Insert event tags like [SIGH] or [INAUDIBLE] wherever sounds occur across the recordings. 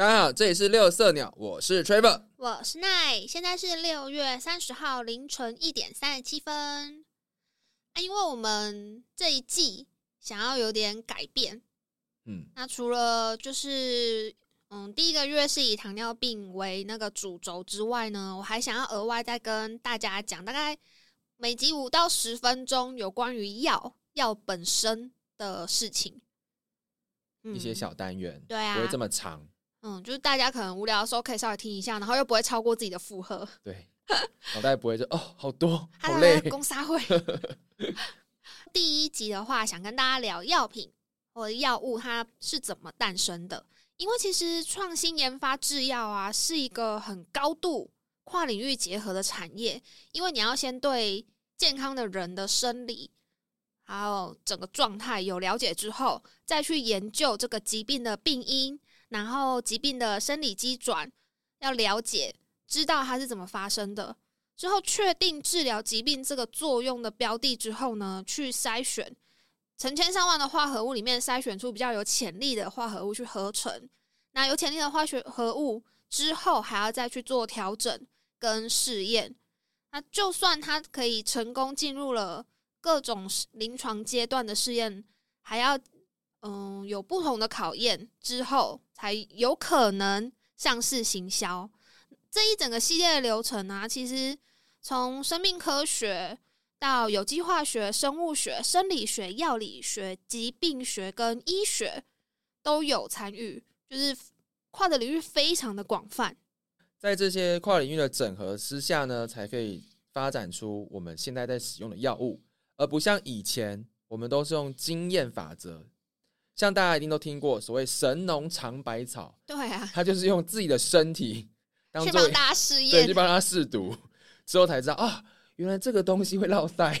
大家好，这里是六色鸟，我是 Trevor。我是奈，现在是六月三十号凌晨一点三十七分。啊，因为我们这一季想要有点改变，嗯，那除了就是嗯第一个月是以糖尿病为那个主轴之外呢，我还想要额外再跟大家讲，大概每集五到十分钟有关于药药本身的事情。嗯一些小单元，对啊不会这么长。嗯，就是大家可能无聊的时候可以稍微听一下，然后又不会超过自己的负荷。对，脑袋不会就哦，好多，好累。公沙会。[LAUGHS] 第一集的话，想跟大家聊药品或者药物它是怎么诞生的。因为其实创新研发制药啊，是一个很高度跨领域结合的产业。因为你要先对健康的人的生理还有整个状态有了解之后，再去研究这个疾病的病因，然后疾病的生理机转，要了解，知道它是怎么发生的。之后确定治疗疾病这个作用的标的之后呢，去筛选成千上万的化合物里面筛选出比较有潜力的化合物去合成。那有潜力的化学合物之后，还要再去做调整跟试验。那就算它可以成功进入了各种临床阶段的试验，还要嗯有不同的考验之后，才有可能上市行销。这一整个系列的流程啊，其实从生命科学到有机化学、生物学、生理学、药理学、疾病学跟医学都有参与，就是跨的领域非常的广泛。在这些跨领域的整合之下呢，才可以发展出我们现在在使用的药物，而不像以前我们都是用经验法则。像大家一定都听过所谓神农尝百草，对啊，他就是用自己的身体 [LAUGHS] 当做去帮大家试对，验去，帮他试毒，之后才知道啊，原来这个东西会落腮。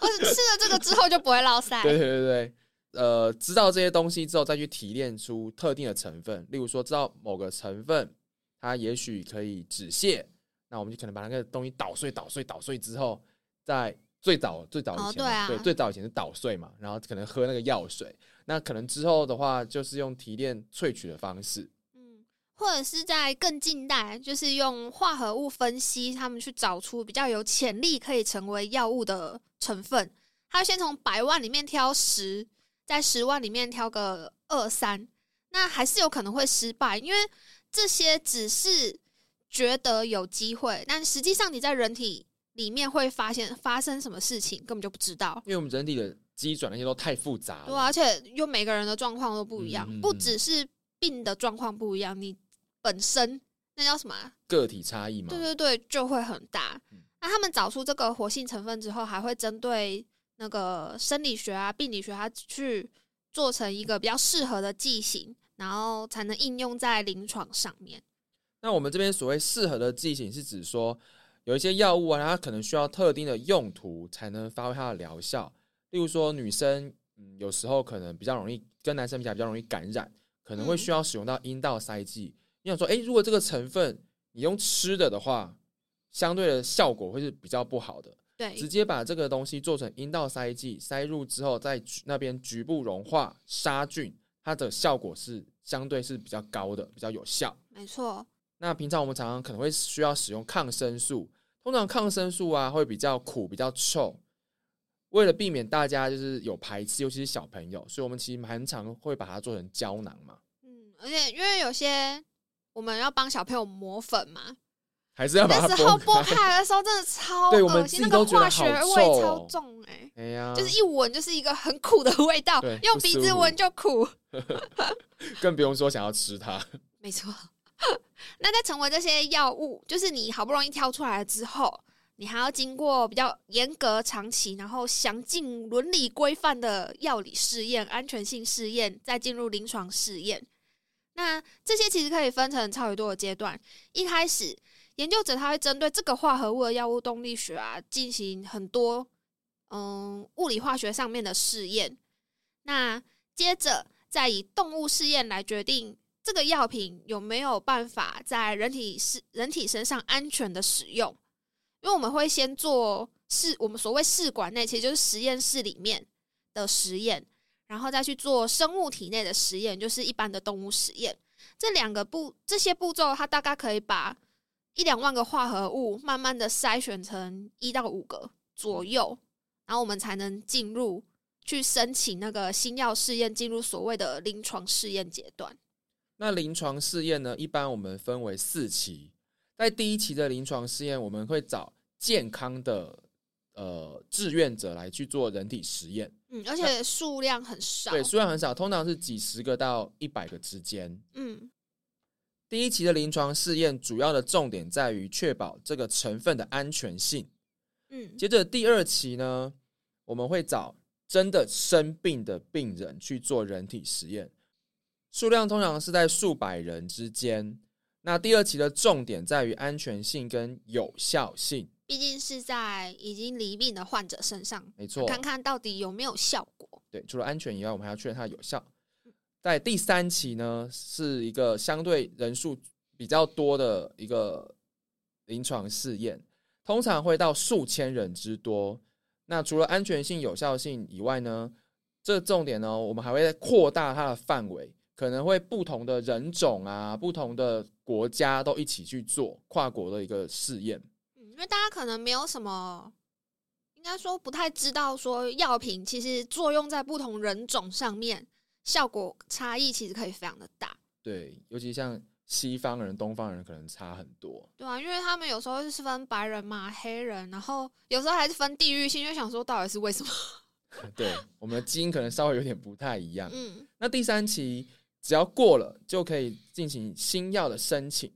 或 [LAUGHS] 者吃了这个之后就不会落腮。[LAUGHS] 对对对对，呃，知道这些东西之后，再去提炼出特定的成分，例如说知道某个成分它也许可以止泻，那我们就可能把那个东西捣碎、捣碎、捣碎之后，在最早最早以前嘛、哦对啊。对，最早以前是捣碎嘛，然后可能喝那个药水，那可能之后的话就是用提炼萃取的方式，嗯，或者是在更近代，就是用化合物分析，他们去找出比较有潜力可以成为药物的成分。他先从百万里面挑十，在十万里面挑个二三，那还是有可能会失败，因为这些只是觉得有机会，但实际上你在人体里面会发现发生什么事情，根本就不知道。因为我们人体的机转那些都太复杂了，对啊，而且又每个人的状况都不一样，不嗯嗯嗯只是病的状况不一样，你本身那叫什么啊、个体差异嘛，对对对，就会很大嗯。那他们找出这个活性成分之后，还会针对那个生理学啊、病理学，它去做成一个比较适合的剂型，然后才能应用在临床上面。那我们这边所谓适合的剂型，是指说有一些药物啊，它可能需要特定的用途才能发挥它的疗效。例如说，女生嗯有时候可能比较容易跟男生比较比较容易感染，可能会需要使用到阴道塞剂。你想说，诶，如果这个成分你用吃的的话，相对的效果会是比较不好的。对直，接把这个东西做成阴道塞剂，塞入之后，在局那边局部融化杀菌，它的效果是相对是比较高的，比较有效。没错。那平常我们常常可能会需要使用抗生素，通常抗生素啊会比较苦、比较臭。为了避免大家就是有排斥，尤其是小朋友，所以我们其实蛮常会把它做成胶囊嘛，嗯，而且因为有些我们要帮小朋友磨粉嘛，还是要把它那时候剥剥开来的时候真的超对我们恶心，那个化学味超哦重哎、哎呀，就是一闻就是一个很苦的味道，用鼻子闻就苦。[LAUGHS] 更不用说想要吃它。没错。[LAUGHS] 那在成为这些药物，就是你好不容易挑出来了之后，你还要经过比较严格、长期，然后详尽伦理规范的药理试验、安全性试验，再进入临床试验。那这些其实可以分成超级多的阶段。一开始，研究者他会针对这个化合物的药物动力学啊，进行很多嗯物理化学上面的试验。那接着再以动物试验来决定这个药品有没有办法在人体是人体身上安全的使用。因为我们会先做试，我们所谓试管内，其实就是实验室里面的实验，然后再去做生物体内的实验，就是一般的动物实验。这两个步这些步骤，它大概可以把一两万个化合物慢慢的筛选成一到五个左右，然后我们才能进入去申请那个新药试验，进入所谓的临床试验阶段。那临床试验呢，一般我们分为四期，在第一期的临床试验，我们会找健康的呃志愿者来去做人体实验。嗯，而且数量很少，对，数量很少，通常是几十个到一百个之间。嗯第一期的临床试验主要的重点在于确保这个成分的安全性。嗯接着第二期呢，我们会找真的生病的病人去做人体实验，数量通常是在数百人之间。那第二期的重点在于安全性跟有效性，毕竟是在已经离病的患者身上，没错。看看到底有没有效果。对，除了安全以外，我们还要确认它的有效。在第三期呢，是一个相对人数比较多的一个临床试验，通常会到数千人之多。那除了安全性、有效性以外呢，这重点呢，我们还会扩大它的范围，可能会不同的人种啊、不同的国家都一起去做跨国的一个试验。嗯，因为大家可能没有什么，应该说不太知道说药品其实作用在不同人种上面，效果差异其实可以非常的大，对，尤其像西方人、东方人可能差很多。对啊，因为他们有时候是分白人嘛、黑人，然后有时候还是分地域性，就想说到底是为什么？[LAUGHS] 对，我们的基因可能稍微有点不太一样。嗯那第三期只要过了，就可以进行新药的申请。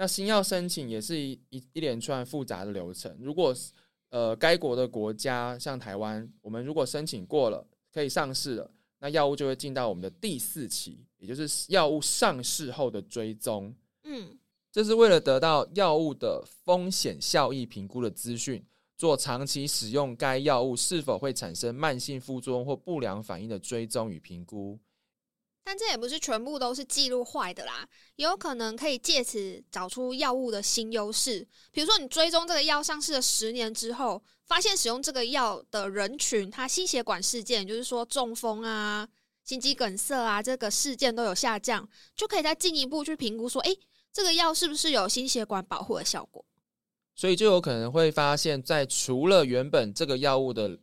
那新药申请也是一一一连串复杂的流程。如果是呃该国的国家像台湾，我们如果申请过了，可以上市了，那药物就会进到我们的第四期，也就是药物上市后的追踪。嗯这是为了得到药物的风险效益评估的资讯，做长期使用该药物是否会产生慢性副作用或不良反应的追踪与评估。但这也不是全部都是记录坏的啦，也有可能可以借此找出药物的新优势。比如说，你追踪这个药上市了十年之后，发现使用这个药的人群，他心血管事件，就是说中风啊、心肌梗塞啊，这个事件都有下降，就可以再进一步去评估说，诶，这个药是不是有心血管保护的效果？所以就有可能会发现，在除了原本这个药物的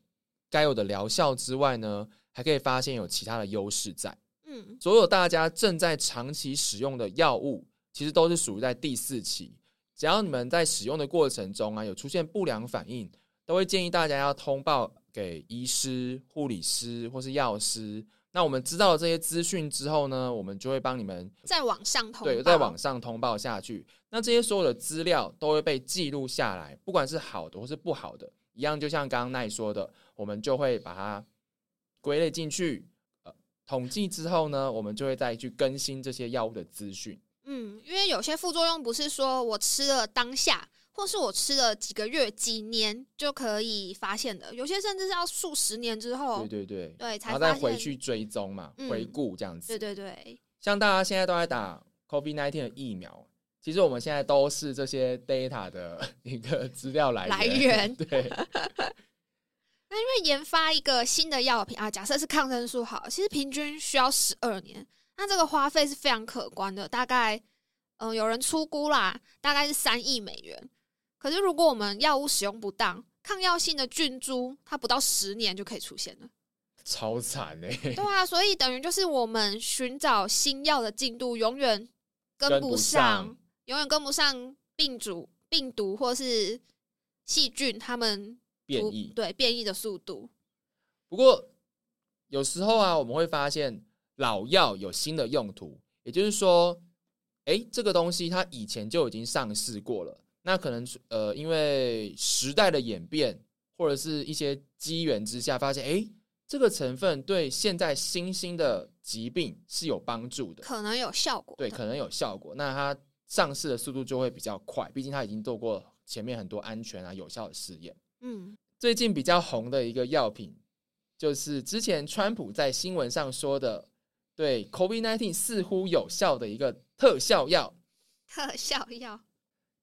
该有的疗效之外呢，还可以发现有其他的优势在。嗯所有大家正在长期使用的药物，其实都是属于在第四期。只要你们在使用的过程中啊，有出现不良反应，都会建议大家要通报给医师、护理师或是药师。那我们知道了这些资讯之后呢，我们就会帮你们在网上通对，报在网上通报下去。那这些所有的资料都会被记录下来，不管是好的或是不好的，一样就像刚刚奈说的，我们就会把它归类进去。呃，统计之后呢，我们就会再去更新这些药物的资讯。嗯，因为有些副作用不是说我吃了当下，或是我吃了几个月、几年就可以发现的，有些甚至是要数十年之后，对对对，对然。后再回去追踪嘛，嗯回顾这样子。对对对，像大家现在都在打 COVID 1 9的疫苗，其实我们现在都是这些 data 的一个资料来源来源 [LAUGHS] 对，那因为研发一个新的药品啊，假设是抗生素好，其实平均需要十二年，那这个花费是非常可观的，大概嗯、呃有人出估啦，大概是三亿美元。可是如果我们药物使用不当，抗药性的菌株它不到十年就可以出现了。超惨哎、对啊，所以等于就是我们寻找新药的进度永远跟跟不不上，永远跟不上病毒、病毒或是细菌它们突变异。对变异的速度。不过有时候啊，我们会发现老药有新的用途，也就是说，诶，这个东西它以前就已经上市过了，那可能呃，因为时代的演变或者是一些机缘之下，发现诶，这个成分对现在新兴的疾病是有帮助的，可能有效果。对，可能有效果。那它上市的速度就会比较快，毕竟它已经做过前面很多安全啊、有效的试验。嗯，最近比较红的一个药品，就是之前川普在新闻上说的，对 COVID-19 似乎有效的一个特效药。特效药。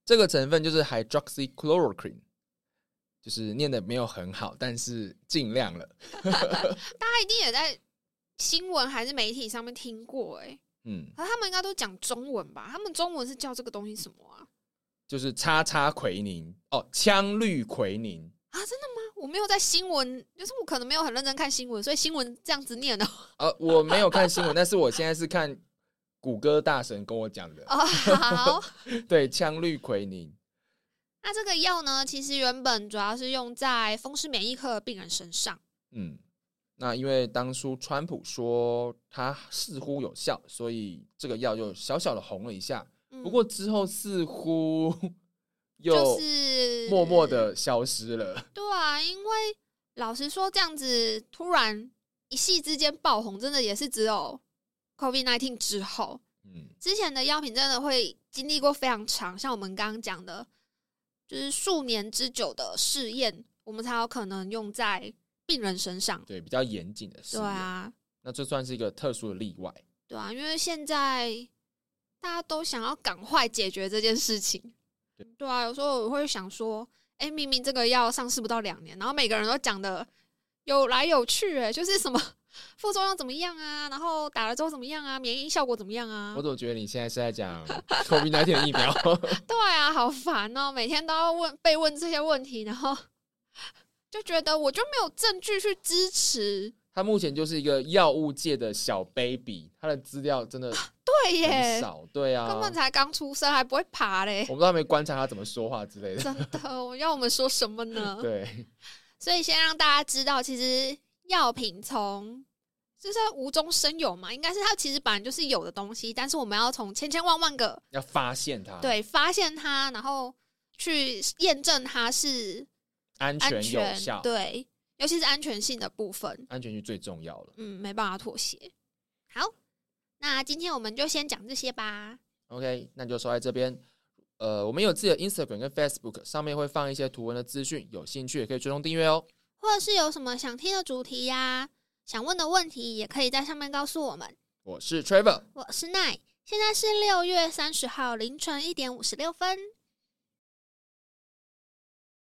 这个成分就是 hydroxychloroquine，就是念的没有很好，但是尽量了。[LAUGHS] [LAUGHS] 大家一定也在新闻还是媒体上面听过、欸，嗯，可他们应该都讲中文吧？他们中文是叫这个东西什么啊？就是叉叉奎宁哦，羟氯奎宁。啊，真的吗？我没有在新闻，就是我可能没有很认真看新闻，所以新闻这样子念的。[LAUGHS] 呃，我没有看新闻，但是我现在是看谷歌大神跟我讲的。哦，好。[LAUGHS] 对，羟氯奎宁。那这个药呢，其实原本主要是用在风湿免疫科的病人身上。嗯，那因为当初川普说它似乎有效，所以这个药就小小的红了一下。不过之后似乎又是默默的消失了。对啊，因为老实说，这样子突然一夕之间爆红，真的也是只有 COVID nineteen 之后。嗯，之前的药品真的会经历过非常长，像我们刚刚讲的。就是数年之久的试验，我们才有可能用在病人身上。对，比较严谨的试验。对啊，那这算是一个特殊的例外。对啊，因为现在大家都想要赶快解决这件事情。对啊，有时候我会想说，哎，明明这个药上市不到两年，然后每个人都讲的有来有去，哎，[LAUGHS] 就是什么。副作用怎么样啊？然后打了之后怎么样啊？免疫效果怎么样啊？我怎么觉得你现在是在讲 COVID 那天的疫苗？[LAUGHS] 对啊，好烦哦！每天都要问被问这些问题，然后就觉得我就没有证据去支持。他目前就是一个药物界的小 baby，他的资料真的对耶少，对啊，根本才刚出生还不会爬嘞。我们都还没观察他怎么说话之类的。真的，我要我们说什么呢？[LAUGHS] 对，所以先让大家知道，其实。药品从就是无中生有嘛，应该是它其实本来就是有的东西，但是我们要从千千万万个要发现它，对，发现它，然后去验证它是安全有效，对，尤其是安全性的部分，安全性最重要了，嗯，没办法妥协。好，那今天我们就先讲这些吧。OK，那就说在这边。呃，我们有自己的 Instagram 跟 Facebook，上面会放一些图文的资讯，有兴趣也可以追踪订阅哦。或者是有什么想听的主题呀，想问的问题，也可以在上面告诉我们。我是 Trevor，我是奈，现在是六月三十号凌晨一点五十六分。